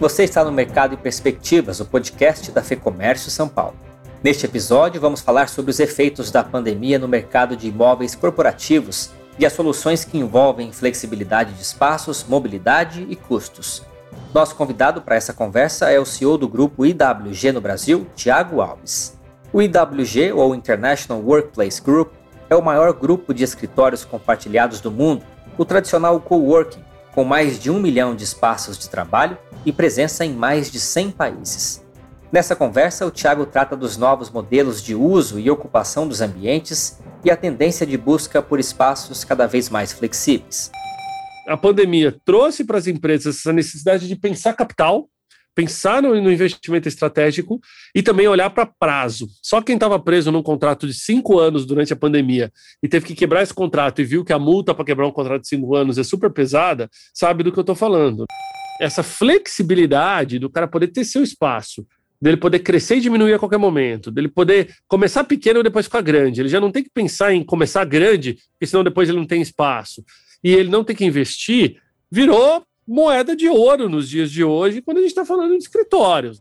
Você está no Mercado e Perspectivas, o podcast da FEComércio São Paulo. Neste episódio, vamos falar sobre os efeitos da pandemia no mercado de imóveis corporativos e as soluções que envolvem flexibilidade de espaços, mobilidade e custos. Nosso convidado para essa conversa é o CEO do grupo IWG no Brasil, Tiago Alves. O IWG, ou International Workplace Group, é o maior grupo de escritórios compartilhados do mundo, o tradicional coworking, com mais de um milhão de espaços de trabalho e presença em mais de 100 países. Nessa conversa, o Tiago trata dos novos modelos de uso e ocupação dos ambientes e a tendência de busca por espaços cada vez mais flexíveis. A pandemia trouxe para as empresas essa necessidade de pensar capital, pensar no, investimento estratégico e também olhar para prazo. Só quem estava preso num contrato de cinco anos durante a pandemia e teve que quebrar esse contrato e viu que a multa para quebrar um contrato de cinco anos é super pesada, sabe do que eu estou falando essa flexibilidade do cara poder ter seu espaço, dele poder crescer e diminuir a qualquer momento, dele poder começar pequeno e depois ficar grande. Ele já não tem que pensar em começar grande, porque senão depois ele não tem espaço. E ele não tem que investir, virou moeda de ouro nos dias de hoje, quando a gente está falando de escritórios.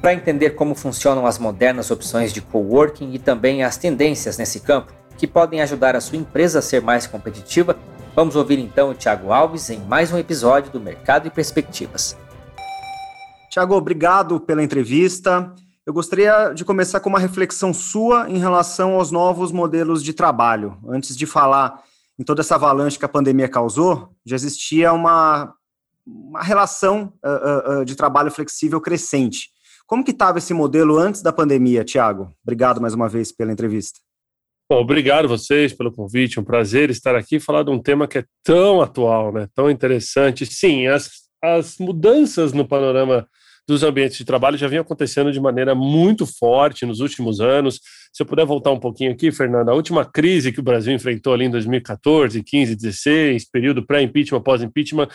Para entender como funcionam as modernas opções de coworking e também as tendências nesse campo, que podem ajudar a sua empresa a ser mais competitiva, Vamos ouvir então o Thiago Alves em mais um episódio do Mercado e Perspectivas. Thiago, obrigado pela entrevista. Eu gostaria de começar com uma reflexão sua em relação aos novos modelos de trabalho. Antes de falar em toda essa avalanche que a pandemia causou, já existia uma, uma relação uh, uh, de trabalho flexível crescente. Como que estava esse modelo antes da pandemia, Tiago? Obrigado mais uma vez pela entrevista. Bom, obrigado vocês pelo convite, um prazer estar aqui e falar de um tema que é tão atual, né? tão interessante. Sim, as, as mudanças no panorama dos ambientes de trabalho já vinham acontecendo de maneira muito forte nos últimos anos. Se eu puder voltar um pouquinho aqui, Fernanda, a última crise que o Brasil enfrentou ali em 2014, 15, 16, período pré-impeachment, pós-impeachment,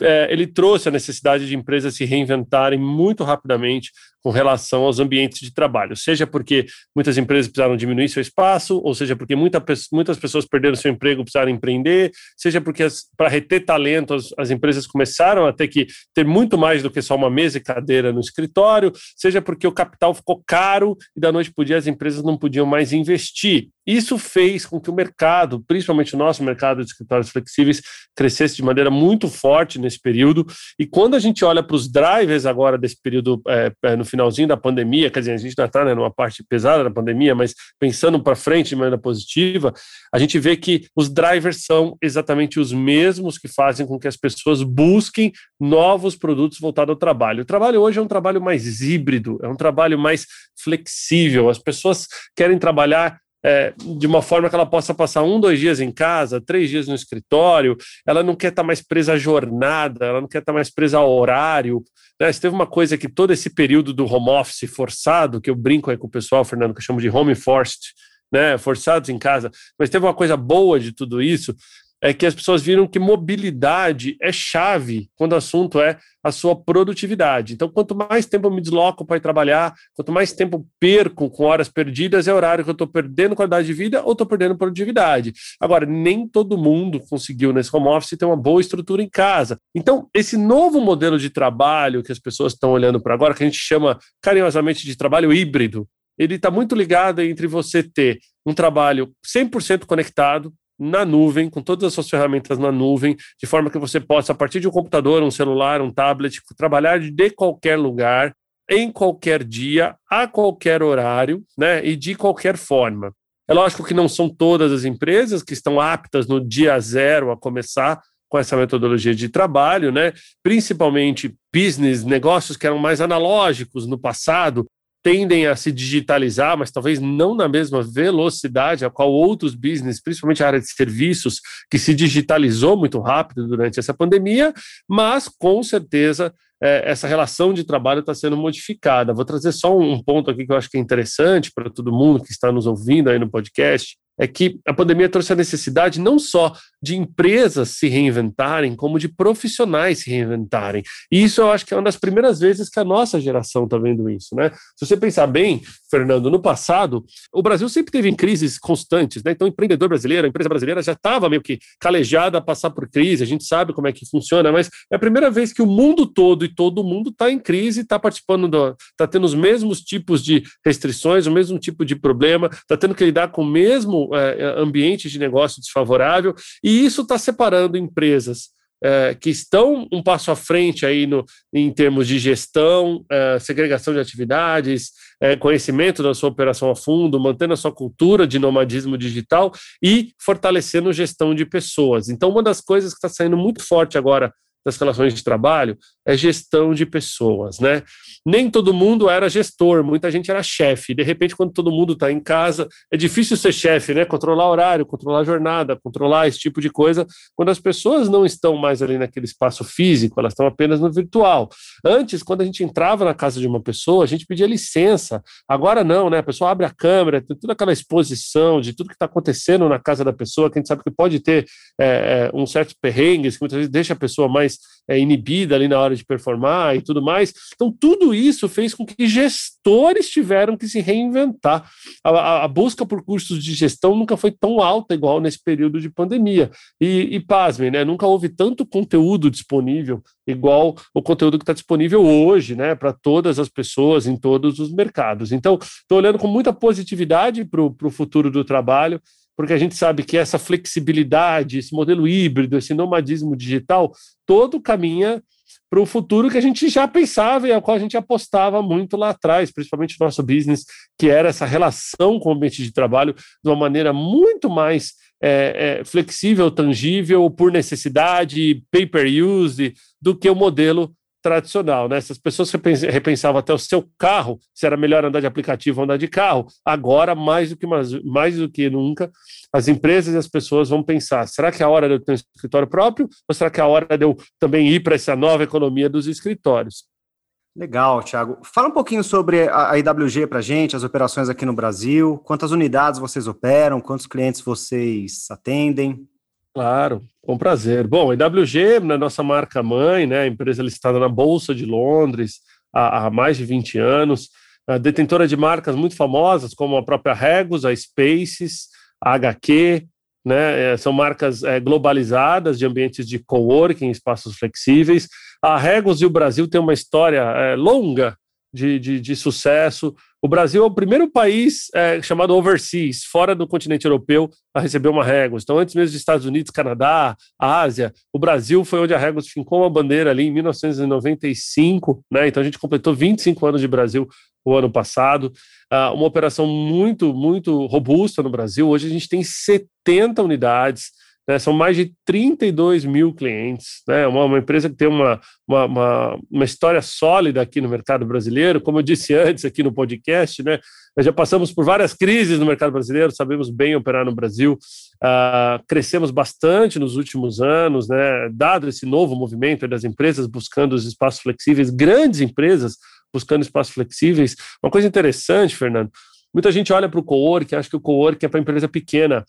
é, ele trouxe a necessidade de empresas se reinventarem muito rapidamente com relação aos ambientes de trabalho, seja porque muitas empresas precisaram diminuir seu espaço, ou seja porque muita, muitas pessoas perderam seu emprego, precisaram empreender, seja porque para reter talento as, as, empresas começaram a ter que ter muito mais do que só uma mesa e cadeira no escritório, seja porque o capital ficou caro e da noite para o dia as empresas não podiam mais investir. Isso fez com que o mercado, principalmente o nosso mercado de escritórios flexíveis, crescesse de maneira muito forte nesse período. E quando a gente olha para os drivers agora desse período é, no finalzinho da pandemia, quer dizer, a gente ainda está né, numa parte pesada da pandemia, mas pensando para frente de maneira positiva, a gente vê que os drivers são exatamente os mesmos que fazem com que as pessoas busquem novos produtos voltados ao trabalho. O trabalho hoje é um trabalho mais híbrido, é um trabalho mais flexível. As pessoas querem trabalhar é, de uma forma que ela possa passar um, dois dias em casa, três dias no escritório, ela não quer estar mais presa à jornada, ela não quer estar mais presa ao horário. Né? Teve uma coisa que todo esse período do home office forçado, que eu brinco aí com o pessoal, Fernando, que eu chamo de home forced, né, forçados em casa, mas teve uma coisa boa de tudo isso, é que as pessoas viram que mobilidade é chave quando o assunto é a sua produtividade. Então, quanto mais tempo eu me desloco para ir trabalhar, quanto mais tempo perco com horas perdidas, é horário que eu estou perdendo qualidade de vida ou estou perdendo produtividade. Agora, nem todo mundo conseguiu nesse home office ter uma boa estrutura em casa. Então, esse novo modelo de trabalho que as pessoas estão olhando para agora, que a gente chama carinhosamente de trabalho híbrido, ele está muito ligado entre você ter um trabalho 100% conectado, na nuvem, com todas as suas ferramentas na nuvem, de forma que você possa, a partir de um computador, um celular, um tablet, trabalhar de qualquer lugar, em qualquer dia, a qualquer horário, né, e de qualquer forma. É lógico que não são todas as empresas que estão aptas no dia zero a começar com essa metodologia de trabalho, né? Principalmente business, negócios que eram mais analógicos no passado, tendem a se digitalizar, mas talvez não na mesma velocidade a qual outros business, principalmente a área de serviços, que se digitalizou muito rápido durante essa pandemia, mas com certeza é, essa relação de trabalho está sendo modificada. Vou trazer só um ponto aqui que eu acho que é interessante para todo mundo que está nos ouvindo aí no podcast. É que a pandemia trouxe a necessidade não só de empresas se reinventarem, como de profissionais se reinventarem. E isso eu acho que é uma das primeiras vezes que a nossa geração está vendo isso. Né? Se você pensar bem, Fernando, no passado, o Brasil sempre teve crises constantes. Né? Então, o empreendedor brasileiro, a empresa brasileira já estava meio que calejada a passar por crise, a gente sabe como é que funciona, mas é a primeira vez que o mundo todo e todo mundo está em crise, está participando, está tendo os mesmos tipos de restrições, o mesmo tipo de problema, está tendo que lidar com o mesmo é, ambiente de negócio desfavorável, e isso está separando empresas é, que estão um passo à frente aí no, em termos de gestão, é, segregação de atividades, é, conhecimento da sua operação a fundo, mantendo a sua cultura de nomadismo digital e fortalecendo gestão de pessoas. Então, uma das coisas que está saindo muito forte agora das relações de trabalho é gestão de pessoas, né? Nem todo mundo era gestor, muita gente era chefe. De repente, quando todo mundo está em casa, é difícil ser chefe, né? Controlar horário, controlar jornada, controlar esse tipo de coisa, quando as pessoas não estão mais ali naquele espaço físico, elas estão apenas no virtual. Antes, quando a gente entrava na casa de uma pessoa, a gente pedia licença. Agora não, né? A pessoa abre a câmera, tem toda aquela exposição de tudo que está acontecendo na casa da pessoa, que a gente sabe que pode ter é, um certo perrengues, que muitas vezes deixa a pessoa mais é, inibida ali na hora de performar e tudo mais. Então, tudo isso fez com que gestores tiveram que se reinventar. A, a, a busca por cursos de gestão nunca foi tão alta igual nesse período de pandemia. E, e pasmem, né? Nunca houve tanto conteúdo disponível igual o conteúdo que está disponível hoje, né? Para todas as pessoas em todos os mercados. Então, estou olhando com muita positividade para o futuro do trabalho porque a gente sabe que essa flexibilidade, esse modelo híbrido, esse nomadismo digital, todo caminha para o futuro que a gente já pensava e ao qual a gente apostava muito lá atrás, principalmente no nosso business, que era essa relação com o ambiente de trabalho de uma maneira muito mais é, é, flexível, tangível, por necessidade, pay-per-use, do que o modelo tradicional, né? Essas pessoas repensavam até o seu carro, se era melhor andar de aplicativo ou andar de carro. Agora, mais do que mais, mais do que nunca, as empresas e as pessoas vão pensar: será que é a hora de eu ter um escritório próprio? Ou será que é a hora de eu também ir para essa nova economia dos escritórios? Legal, Thiago. Fala um pouquinho sobre a IWG para a gente, as operações aqui no Brasil. Quantas unidades vocês operam? Quantos clientes vocês atendem? Claro, com prazer. Bom, a IWG, na nossa marca mãe, né, empresa listada na Bolsa de Londres há, há mais de 20 anos, detentora de marcas muito famosas, como a própria Regus, a Spaces, a HQ, né, é, são marcas é, globalizadas de ambientes de coworking, espaços flexíveis. A Regus e o Brasil têm uma história é, longa de, de, de, sucesso. O Brasil é o primeiro país é, chamado overseas, fora do continente europeu, a receber uma Regus. Então, antes mesmo dos Estados Unidos, Canadá, Ásia, o Brasil foi onde a Regus fincou uma bandeira ali em 1995, né? Então, a gente completou 25 anos de Brasil o ano passado. Uh, uma operação muito, muito robusta no Brasil. Hoje a gente tem 70 unidades né, são mais de 32 mil clientes, né, uma, uma empresa que tem uma, uma, uma, uma, história sólida aqui no mercado brasileiro. Como eu disse antes aqui no podcast, né, nós já passamos por várias crises no mercado brasileiro, sabemos bem operar no Brasil, uh, crescemos bastante nos últimos anos, né, dado esse novo movimento das empresas buscando os espaços flexíveis, grandes empresas buscando espaços flexíveis. Uma coisa interessante, Fernando, muita gente olha para o co-work, acha que o co-work é para empresa pequena.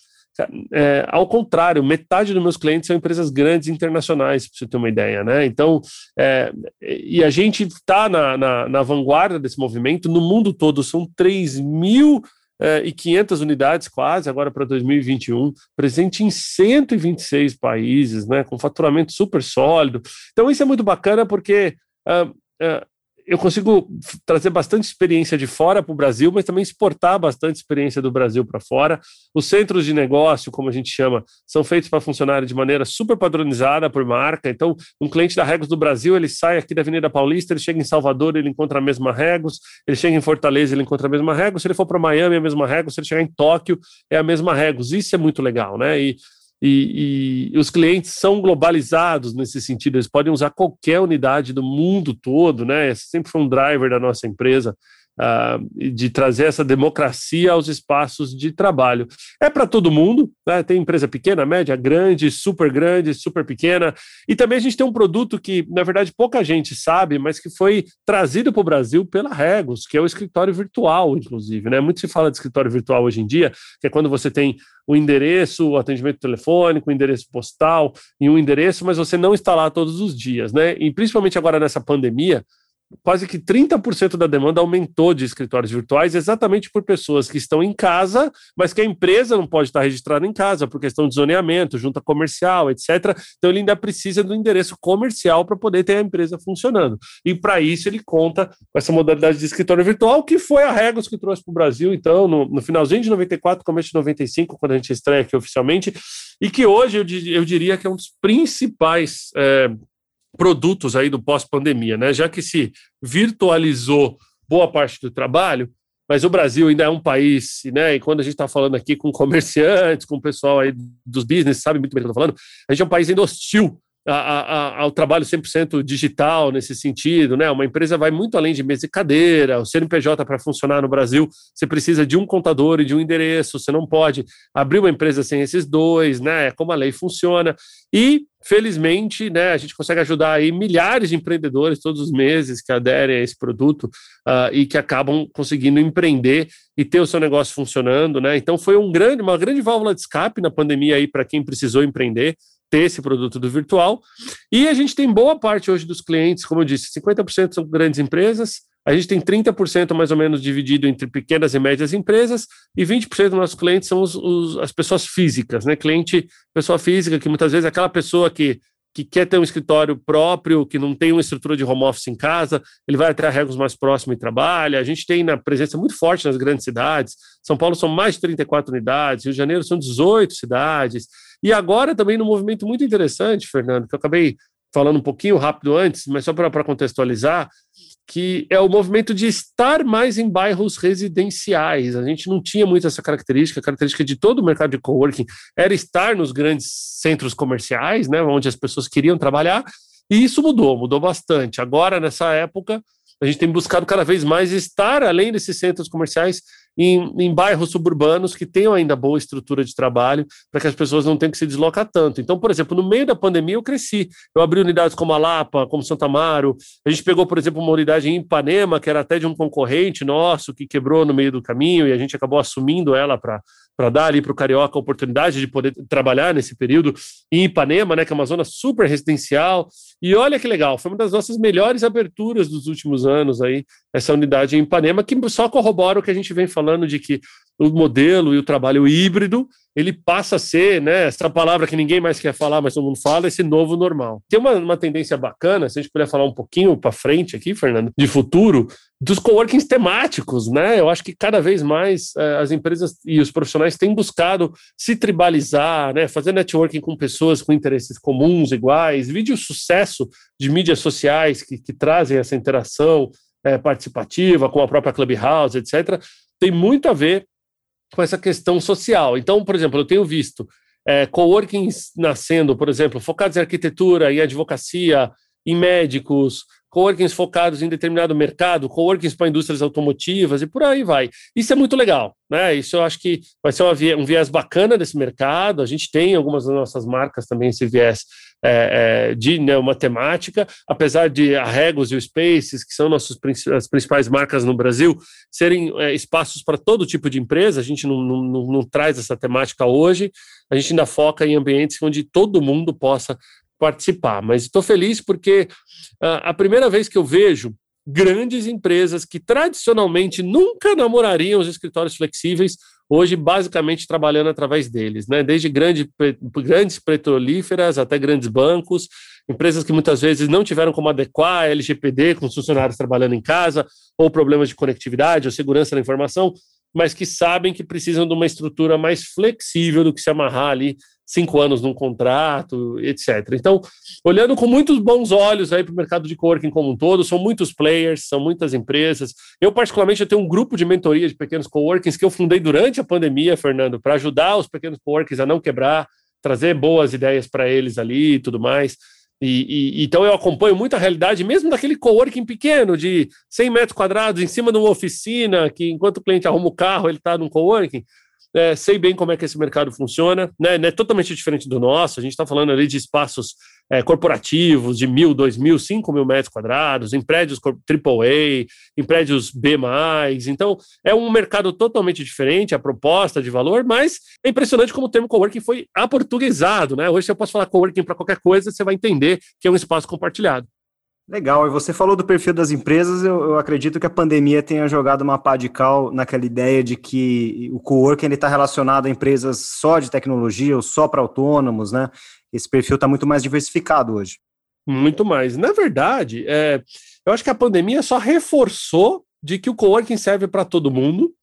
É, ao contrário, metade dos meus clientes são empresas grandes internacionais, para você ter uma ideia, né? Então, é, e a gente está na, na, na, vanguarda desse movimento, no mundo todo são 3 mil é, e 500 unidades quase, agora para 2021, presente em 126 países, né? Com faturamento super sólido. Então, isso é muito bacana porque. Uh, uh, eu consigo trazer bastante experiência de fora para o Brasil, mas também exportar bastante experiência do Brasil para fora. Os centros de negócio, como a gente chama, são feitos para funcionar de maneira super padronizada por marca. Então, um cliente da Regos do Brasil, ele sai aqui da Avenida Paulista, ele chega em Salvador, ele encontra a mesma Regos, ele chega em Fortaleza, ele encontra a mesma Regos, se ele for para Miami, é a mesma Regos, se ele chegar em Tóquio, é a mesma Regos. Isso é muito legal, né? E e, e, os clientes são globalizados nesse sentido, eles podem usar qualquer unidade do mundo todo, né? Esse sempre foi um driver da nossa empresa, uh, de trazer essa democracia aos espaços de trabalho. É para todo mundo, né? tem empresa pequena, média, grande, super grande, super pequena, e também a gente tem um produto que, na verdade, pouca gente sabe, mas que foi trazido para o Brasil pela Regos, que é o escritório virtual, inclusive. Né? Muito se fala de escritório virtual hoje em dia, que é quando você tem o endereço, o atendimento telefônico, o endereço postal e um endereço, mas você não está lá todos os dias, né? E principalmente agora nessa pandemia, quase que 30% da demanda aumentou de escritórios virtuais, exatamente por pessoas que estão em casa, mas que a empresa não pode estar registrada em casa por questão de zoneamento, junta comercial, etc. Então ele ainda precisa do endereço comercial para poder ter a empresa funcionando. E para isso ele conta com essa modalidade de escritório virtual, que foi a Regos que trouxe para o Brasil, então, no, no, finalzinho de 94, começo de 95, quando a gente estreia aqui oficialmente, e que hoje eu, eu diria que é um dos principais. É, produtos aí do pós-pandemia, né? Já que se virtualizou boa parte do trabalho, mas o Brasil ainda é um país, né? E quando a gente está falando aqui com comerciantes, com o pessoal aí dos business, sabe muito bem o que eu estou falando, a gente é um país ainda hostil a, a, ao trabalho 100% digital nesse sentido, né? Uma empresa vai muito além de mesa e cadeira. O CNPJ para funcionar no Brasil, você precisa de um contador e de um endereço. Você não pode abrir uma empresa sem esses dois, né? É como a lei funciona. E felizmente, né? A gente consegue ajudar aí milhares de empreendedores todos os meses que aderem a esse produto uh, e que acabam conseguindo empreender e ter o seu negócio funcionando, né? Então foi um grande, uma grande válvula de escape na pandemia aí para quem precisou empreender ter esse produto do virtual. E a gente tem boa parte hoje dos clientes, como eu disse, 50% são grandes empresas, a gente tem 30% mais ou menos dividido entre pequenas e médias empresas, e 20% dos nossos clientes são os, os, as pessoas físicas, né? Cliente, pessoa física, que muitas vezes é aquela pessoa que que quer ter um escritório próprio, que não tem uma estrutura de home office em casa, ele vai até a Regos mais próximo e trabalha. A gente tem na presença muito forte nas grandes cidades. São Paulo são mais de 34 unidades, Rio de Janeiro são 18 cidades. E agora também num movimento muito interessante, Fernando, que eu acabei falando um pouquinho rápido antes, mas só para contextualizar, que é o movimento de estar mais em bairros residenciais. A gente não tinha muito essa característica, a característica de todo o mercado de coworking era estar nos grandes centros comerciais, né, onde as pessoas queriam trabalhar, e isso mudou, mudou bastante. Agora, nessa época, a gente tem buscado cada vez mais estar além desses centros comerciais em, em, bairros suburbanos que tenham ainda boa estrutura de trabalho, para que as pessoas não tenham que se deslocar tanto. Então, por exemplo, no meio da pandemia eu cresci. Eu abri unidades como a Lapa, como Santa Amaro. A gente pegou, por exemplo, uma unidade em Ipanema, que era até de um concorrente nosso, que quebrou no meio do caminho, e a gente acabou assumindo ela para para dar ali para o Carioca a oportunidade de poder trabalhar nesse período em Ipanema, né, que é uma zona super residencial. E olha que legal, foi uma das nossas melhores aberturas dos últimos anos aí, essa unidade em Ipanema, que só corrobora o que a gente vem falando de que o modelo e o trabalho híbrido, ele passa a ser, né, essa palavra que ninguém mais quer falar, mas todo mundo fala, esse novo normal. Tem uma, uma tendência bacana, se a gente puder falar um pouquinho para frente aqui, Fernando, de futuro, dos coworkings temáticos, né? Eu acho que cada vez mais eh, as empresas e os profissionais têm buscado se tribalizar, né? Fazer networking com pessoas com interesses comuns, iguais, vídeo sucesso de mídias sociais que, que trazem essa interação eh, participativa com a própria Clubhouse, etc., tem muito a ver com essa questão social. Então, por exemplo, eu tenho visto é, coworkings nascendo, por exemplo, focados em arquitetura, em advocacia, em médicos, coworkings focados em determinado mercado, coworkings para indústrias automotivas e por aí vai. Isso é muito legal, né? Isso eu acho que vai ser um viés bacana desse mercado. A gente tem algumas das nossas marcas também esse viés é, é, de temática, apesar de a Regos e o Spaces, que são nossas as principais marcas no Brasil, serem é, espaços para todo tipo de empresa, a gente não, não, não, não traz essa temática hoje, a gente ainda foca em ambientes onde todo mundo possa participar. Mas estou feliz porque uh, a primeira vez que eu vejo grandes empresas que tradicionalmente nunca namorariam os escritórios flexíveis, hoje basicamente trabalhando através deles, né? Desde grande, grandes petrolíferas até grandes bancos, empresas que muitas vezes não tiveram como adequar a LGPD com os funcionários trabalhando em casa, ou problemas de conectividade ou segurança da informação, mas que sabem que precisam de uma estrutura mais flexível do que se amarrar ali cinco anos num contrato, etc. Então, olhando com muitos bons olhos aí para o mercado de coworking como um todo, são muitos players, são muitas empresas. Eu, particularmente, eu tenho um grupo de mentoria de pequenos coworkings que eu fundei durante a pandemia, Fernando, para ajudar os pequenos coworkings a não quebrar, trazer boas ideias para eles ali e tudo mais. E, e, então eu acompanho muito a realidade, mesmo daquele coworking pequeno, de 100 metros quadrados, em cima de uma oficina, que enquanto o cliente arruma o carro, ele está num coworking. É, sei bem como é que esse mercado funciona, né? É totalmente diferente do nosso. A gente está falando ali de espaços é, corporativos de mil, dois mil, cinco mil metros quadrados, em prédios AAA, em prédios B. Então, é um mercado totalmente diferente, a proposta de valor, mas é impressionante como o termo coworking foi aportuguesado, né? Hoje, se eu posso falar coworking para qualquer coisa, você vai entender que é um espaço compartilhado. Legal, e você falou do perfil das empresas, eu, eu, acredito que a pandemia tenha jogado uma pá de cal naquela ideia de que o coworking está relacionado a empresas só de tecnologia ou só para autônomos, né? Esse perfil está muito mais diversificado hoje. Muito mais. Na verdade, é, eu acho que a pandemia só reforçou de que o coworking serve para todo mundo,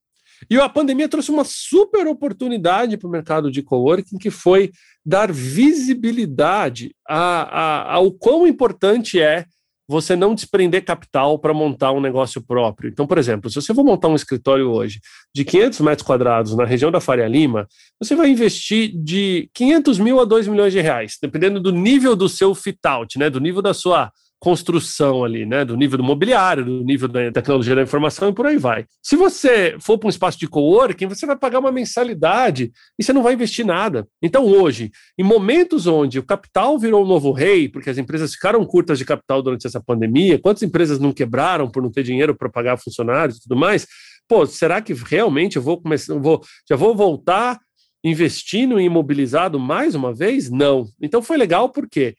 e a pandemia trouxe uma super oportunidade para o mercado de coworking, que foi dar visibilidade a, a, ao quão importante é você não desprender capital para montar um negócio próprio. Então, por exemplo, se você for montar um escritório hoje de 500 metros quadrados na região da Faria Lima, você vai investir de 500 mil a 2 milhões de reais, dependendo do nível do seu fit-out, né, do nível da sua construção ali, né? Do nível do mobiliário, do nível da tecnologia da informação e por aí vai. Se você for para um espaço de coworking, você vai pagar uma mensalidade e você não vai investir nada. Então, hoje, em momentos onde o capital virou um novo rei, porque as empresas ficaram curtas de capital durante essa pandemia, quantas empresas não quebraram por não ter dinheiro para pagar funcionários e tudo mais? Pô, será que realmente eu vou começar, vou, já vou voltar investindo em imobilizado mais uma vez? Não. Então foi legal porque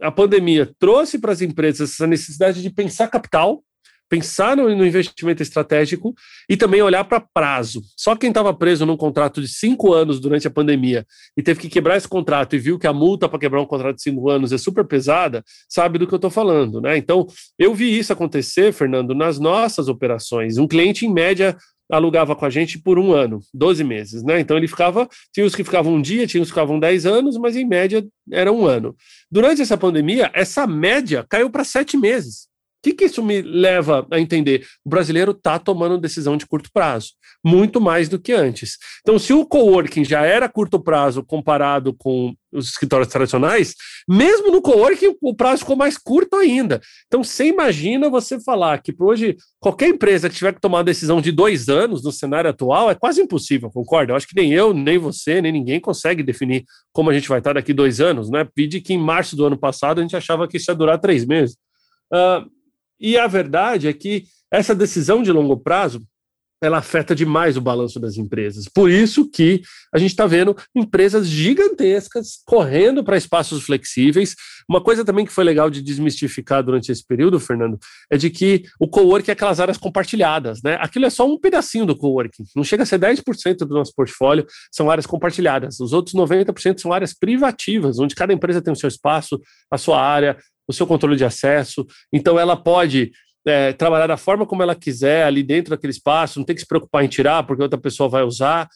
a pandemia trouxe para as empresas essa necessidade de pensar capital, pensar no, no investimento estratégico e também olhar para prazo. Só quem estava preso num contrato de cinco anos durante a pandemia e teve que quebrar esse contrato e viu que a multa para quebrar um contrato de cinco anos é super pesada, sabe do que eu estou falando, né? Então, eu vi isso acontecer, Fernando, nas nossas operações. Um cliente, em média, alugava com a gente por um ano, 12 meses, né? Então ele ficava, tinha os que ficavam um dia, tinha os que ficavam 10 anos, mas em média era um ano. Durante essa pandemia, essa média caiu para sete meses que, que isso me leva a entender? O brasileiro está tomando decisão de curto prazo, muito mais do que antes. Então, se o coworking já era curto prazo comparado com os escritórios tradicionais, mesmo no coworking o prazo ficou mais curto ainda. Então, você imagina você falar que hoje qualquer empresa que tiver que tomar uma decisão de dois anos no cenário atual é quase impossível, concorda? Eu acho que nem eu, nem você, nem ninguém consegue definir como a gente vai estar daqui dois anos, né? Pede que em março do ano passado a gente achava que isso ia durar três meses. Uh, e a verdade é que essa decisão de longo prazo ela afeta demais o balanço das empresas. Por isso que a gente está vendo empresas gigantescas correndo para espaços flexíveis. Uma coisa também que foi legal de desmistificar durante esse período, Fernando, é de que o coworking é aquelas áreas compartilhadas, né? Aquilo é só um pedacinho do coworking. Não chega a ser 10% do nosso portfólio, são áreas compartilhadas. Os outros 90% são áreas privativas, onde cada empresa tem o seu espaço, a sua área, o seu controle de acesso. Então, ela pode é, trabalhar da forma como ela quiser ali dentro daquele espaço, não tem que se preocupar em tirar, porque outra pessoa vai usar.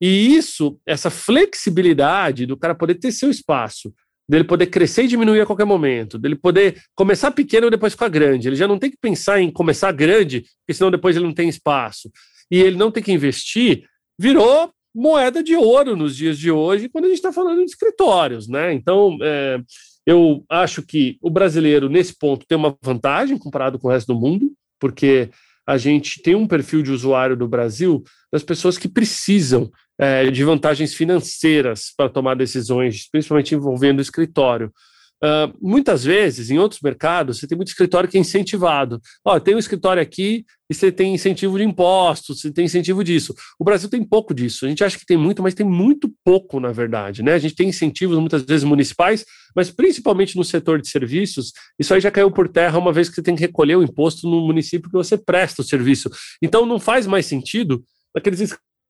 E isso, essa flexibilidade do cara poder ter seu espaço, dele poder crescer e diminuir a qualquer momento, dele poder começar pequeno e depois ficar grande. Ele já não tem que pensar em começar grande, porque senão depois ele não tem espaço. E ele não tem que investir, virou moeda de ouro nos dias de hoje, quando a gente está falando de escritórios, né? Então, é, eu acho que o brasileiro, nesse ponto, tem uma vantagem comparado com o resto do mundo, porque a gente tem um perfil de usuário do Brasil das pessoas que precisam é, de vantagens financeiras para tomar decisões, principalmente envolvendo o escritório. Uh, muitas vezes, em outros mercados, você tem muito escritório que é incentivado. Ó, tem um escritório aqui e você tem incentivo de impostos, você tem incentivo disso. O Brasil tem pouco disso. A gente acha que tem muito, mas tem muito pouco, na verdade. Né? A gente tem incentivos, muitas vezes, municipais, mas principalmente no setor de serviços, isso aí já caiu por terra uma vez que você tem que recolher o imposto no município que você presta o serviço. Então, não faz mais sentido aqueles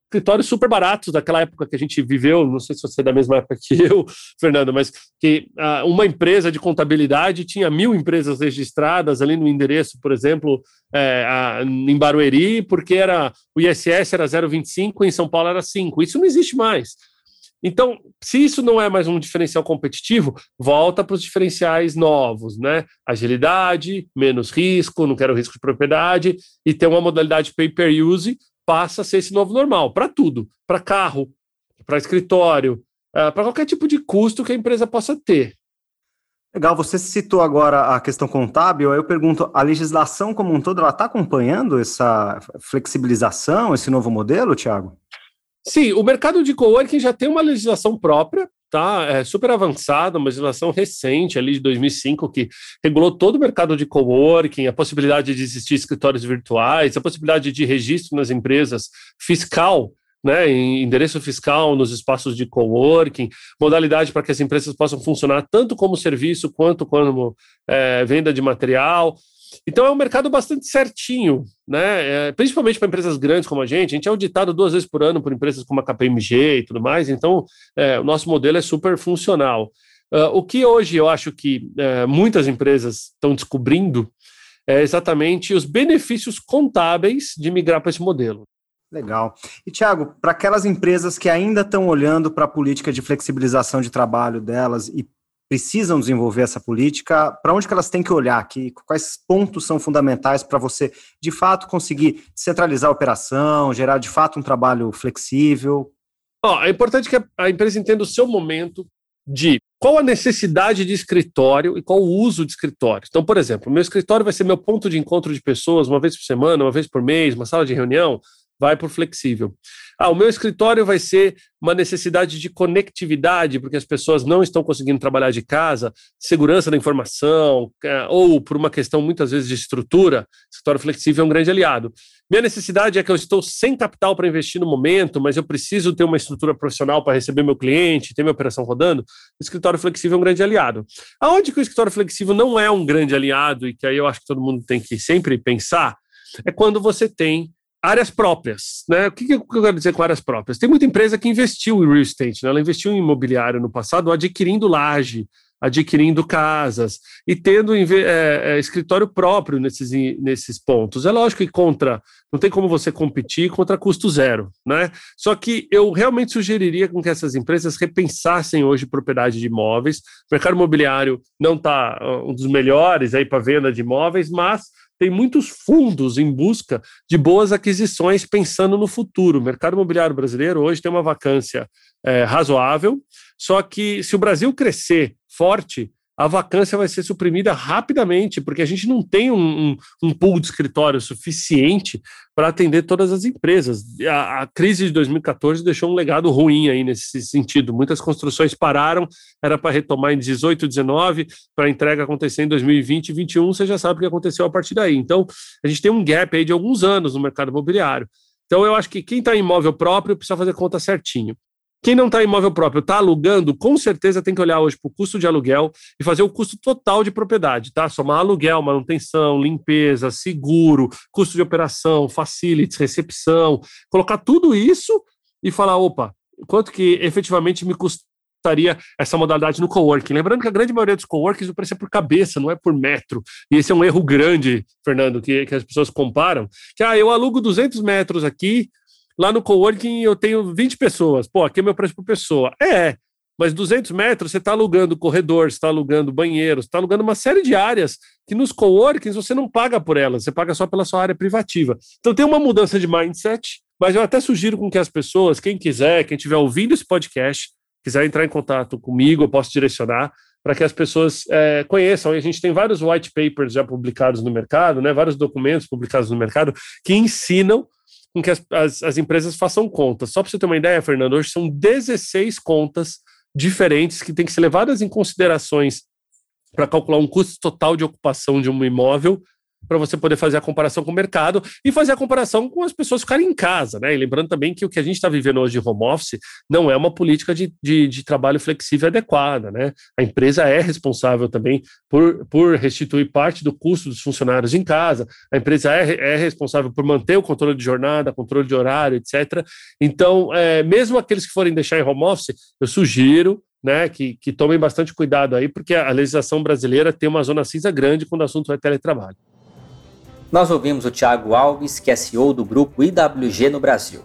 escritórios super baratos daquela época que a gente viveu, não sei se você é da mesma época que eu, Fernando, mas que uh, uma empresa de contabilidade tinha mil empresas registradas ali no endereço, por exemplo, é, a, em Barueri, porque era o ISS era 0,25 em São Paulo era 5. Isso não existe mais. Então, se isso não é mais um diferencial competitivo, volta para os diferenciais novos, né? Agilidade, menos risco, não quero risco de propriedade, e ter uma modalidade pay-per-use passa a ser esse novo normal para tudo, para carro, para escritório, uh, para qualquer tipo de custo que a empresa possa ter. Legal, você citou agora a questão contábil, eu pergunto, a legislação como um todo, ela está acompanhando essa flexibilização, esse novo modelo, Tiago? Sim, o mercado de coworking já tem uma legislação própria, tá? É super avançada, uma legislação recente, ali de 2005, que regulou todo o mercado de coworking, a possibilidade de existir escritórios virtuais, a possibilidade de registro nas empresas fiscal né, em endereço fiscal nos espaços de coworking, modalidade para que as empresas possam funcionar tanto como serviço quanto como é, venda de material. Então é um mercado bastante certinho, né? É, principalmente para empresas grandes como a gente. A gente é auditado duas vezes por ano por empresas como a KPMG e tudo mais. Então é, o nosso modelo é super funcional. Uh, o que hoje eu acho que uh, muitas empresas estão descobrindo é exatamente os benefícios contábeis de migrar para esse modelo. Legal. E, Tiago, para aquelas empresas que ainda estão olhando para a política de flexibilização de trabalho delas e precisam desenvolver essa política, para onde que elas têm que olhar? Que, quais pontos são fundamentais para você, de fato, conseguir centralizar a operação, gerar, de fato, um trabalho flexível? Oh, é importante que a empresa entenda o seu momento de qual a necessidade de escritório e qual o uso de escritório. Então, por exemplo, meu escritório vai ser meu ponto de encontro de pessoas uma vez por semana, uma vez por mês, uma sala de reunião vai por flexível. Ah, o meu escritório vai ser uma necessidade de conectividade, porque as pessoas não estão conseguindo trabalhar de casa, segurança da informação, é, ou por uma questão muitas vezes de estrutura, escritório flexível é um grande aliado. Minha necessidade é que eu estou sem capital para investir no momento, mas eu preciso ter uma estrutura profissional para receber meu cliente, ter minha operação rodando. O escritório flexível é um grande aliado. Aonde que o escritório flexível não é um grande aliado, e que aí eu acho que todo mundo tem que sempre pensar, é quando você tem áreas próprias. Né? O que, eu quero dizer com áreas próprias? Tem muita empresa que investiu em real estate, né? ela investiu em imobiliário no passado, adquirindo laje, adquirindo casas e tendo é, é, escritório próprio nesses, nesses pontos. É lógico que contra, não tem como você competir contra custo zero, né? Só que eu realmente sugeriria com que essas empresas repensassem hoje propriedade de imóveis. O mercado imobiliário não está um dos melhores aí para venda de imóveis, mas tem muitos fundos em busca de boas aquisições pensando no futuro. O mercado imobiliário brasileiro hoje tem uma vacância é, razoável, só que se o Brasil crescer forte, a vacância vai ser suprimida rapidamente, porque a gente não tem um, um, um pool de escritório suficiente para atender todas as empresas. A, a, crise de 2014 deixou um legado ruim aí nesse sentido. Muitas construções pararam, era para retomar em 18, 19, para a entrega acontecer em 2020 e 2021, você já sabe o que aconteceu a partir daí. Então, a gente tem um gap aí de alguns anos no mercado imobiliário. Então, eu acho que quem está em imóvel próprio precisa fazer conta certinho. Quem não está imóvel próprio, está alugando, com certeza tem que olhar hoje para o custo de aluguel e fazer o custo total de propriedade, tá? Somar aluguel, manutenção, limpeza, seguro, custo de operação, facilities, recepção, colocar tudo isso e falar, opa, quanto que efetivamente me custaria essa modalidade no coworking. Lembrando que a grande maioria dos coworkings o preço é por cabeça, não é por metro. E esse é um erro grande, Fernando, que, que as pessoas comparam. Que, ah, eu alugo 200 metros aqui, Lá no coworking eu tenho 20 pessoas. Pô, aqui é meu preço por pessoa. É, mas 200 metros você está alugando corredor, está alugando banheiro, está alugando uma série de áreas que nos coworkings você não paga por elas, você paga só pela sua área privativa. Então tem uma mudança de mindset, mas eu até sugiro com que as pessoas, quem quiser, quem estiver ouvindo esse podcast, quiser entrar em contato comigo, eu posso direcionar para que as pessoas é, conheçam. E a gente tem vários white papers já publicados no mercado, né, vários documentos publicados no mercado que ensinam com que as, as, as empresas façam contas. Só para você ter uma ideia, Fernando, hoje são 16 contas diferentes que têm que ser levadas em considerações para calcular um custo total de ocupação de um imóvel para você poder fazer a comparação com o mercado e fazer a comparação com as pessoas ficarem em casa, né? E lembrando também que o que a gente está vivendo hoje de home office não é uma política de, de, de, trabalho flexível adequada, né? A empresa é responsável também por, por restituir parte do custo dos funcionários em casa, a empresa é, é responsável por manter o controle de jornada, controle de horário, etc. Então, é, mesmo aqueles que forem deixar em home office, eu sugiro né, que, que tomem bastante cuidado aí, porque a legislação brasileira tem uma zona cinza grande quando o assunto é teletrabalho. Nós ouvimos o Thiago Alves, que é CEO do grupo IWG no Brasil.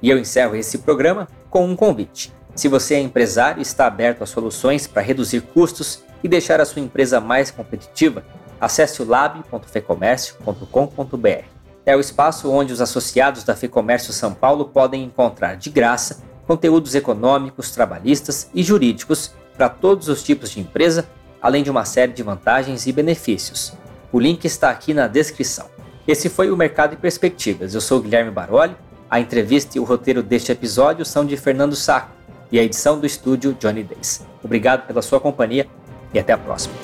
E eu encerro esse programa com um convite. Se você é empresário e está aberto a soluções para reduzir custos e deixar a sua empresa mais competitiva, acesse o lab.fecomércio.com.br. É o espaço onde os associados da Fecomércio São Paulo podem encontrar de graça conteúdos econômicos, trabalhistas e jurídicos para todos os tipos de empresa além de uma série de vantagens e benefícios. O link está aqui na descrição. Esse foi o Mercado e Perspectivas. Eu sou Guilherme Baroli. A entrevista e o roteiro deste episódio são de Fernando Saco e a edição do estúdio Johnny Days. Obrigado pela sua companhia e até a próxima.